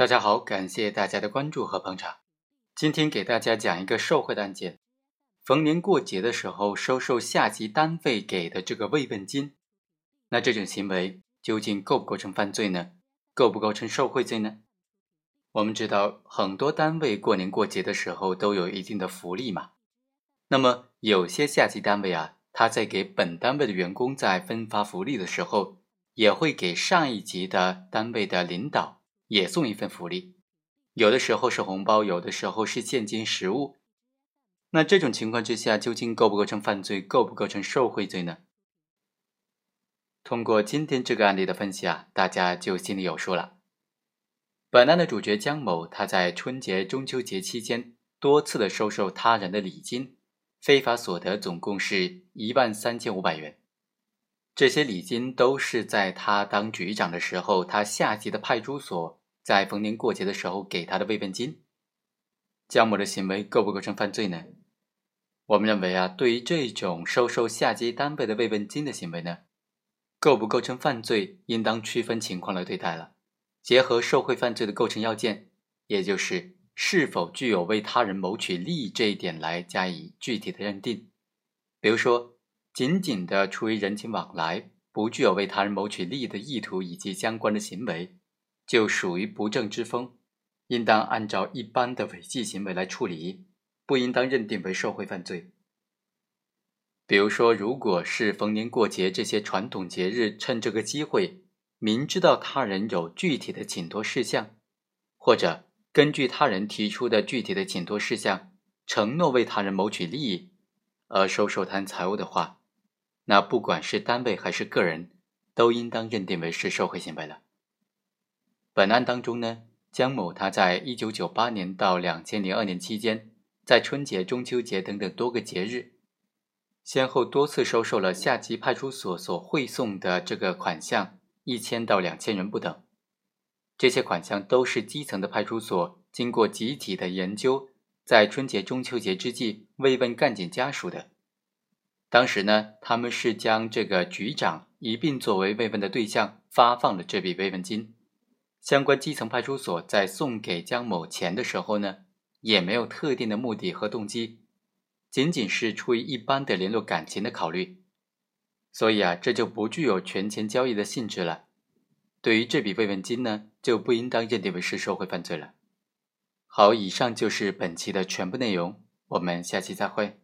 大家好，感谢大家的关注和捧场。今天给大家讲一个受贿的案件。逢年过节的时候收受下级单位给的这个慰问金，那这种行为究竟构不构成犯罪呢？构不构成受贿罪呢？我们知道很多单位过年过节的时候都有一定的福利嘛。那么有些下级单位啊，他在给本单位的员工在分发福利的时候，也会给上一级的单位的领导。也送一份福利，有的时候是红包，有的时候是现金实物。那这种情况之下，究竟构不构成犯罪，构不构成受贿罪呢？通过今天这个案例的分析啊，大家就心里有数了。本案的主角江某，他在春节、中秋节期间多次的收受他人的礼金，非法所得总共是一万三千五百元。这些礼金都是在他当局长的时候，他下级的派出所。在逢年过节的时候给他的慰问金，江某的行为构不构成犯罪呢？我们认为啊，对于这种收受下级单位的慰问金的行为呢，构不构成犯罪，应当区分情况来对待了。结合受贿犯罪的构成要件，也就是是否具有为他人谋取利益这一点来加以具体的认定。比如说，仅仅的出于人情往来，不具有为他人谋取利益的意图以及相关的行为。就属于不正之风，应当按照一般的违纪行为来处理，不应当认定为受贿犯罪。比如说，如果是逢年过节这些传统节日，趁这个机会，明知道他人有具体的请托事项，或者根据他人提出的具体的请托事项，承诺为他人谋取利益而收受他人财物的话，那不管是单位还是个人，都应当认定为是受贿行为了。本案当中呢，江某他在一九九八年到两千零二年期间，在春节、中秋节等等多个节日，先后多次收受了下级派出所所汇送的这个款项一千到两千元不等。这些款项都是基层的派出所经过集体的研究，在春节、中秋节之际慰问干警家属的。当时呢，他们是将这个局长一并作为慰问的对象，发放了这笔慰问金。相关基层派出所，在送给江某钱的时候呢，也没有特定的目的和动机，仅仅是出于一般的联络感情的考虑，所以啊，这就不具有权钱交易的性质了。对于这笔慰问金呢，就不应当认定为是受贿犯罪了。好，以上就是本期的全部内容，我们下期再会。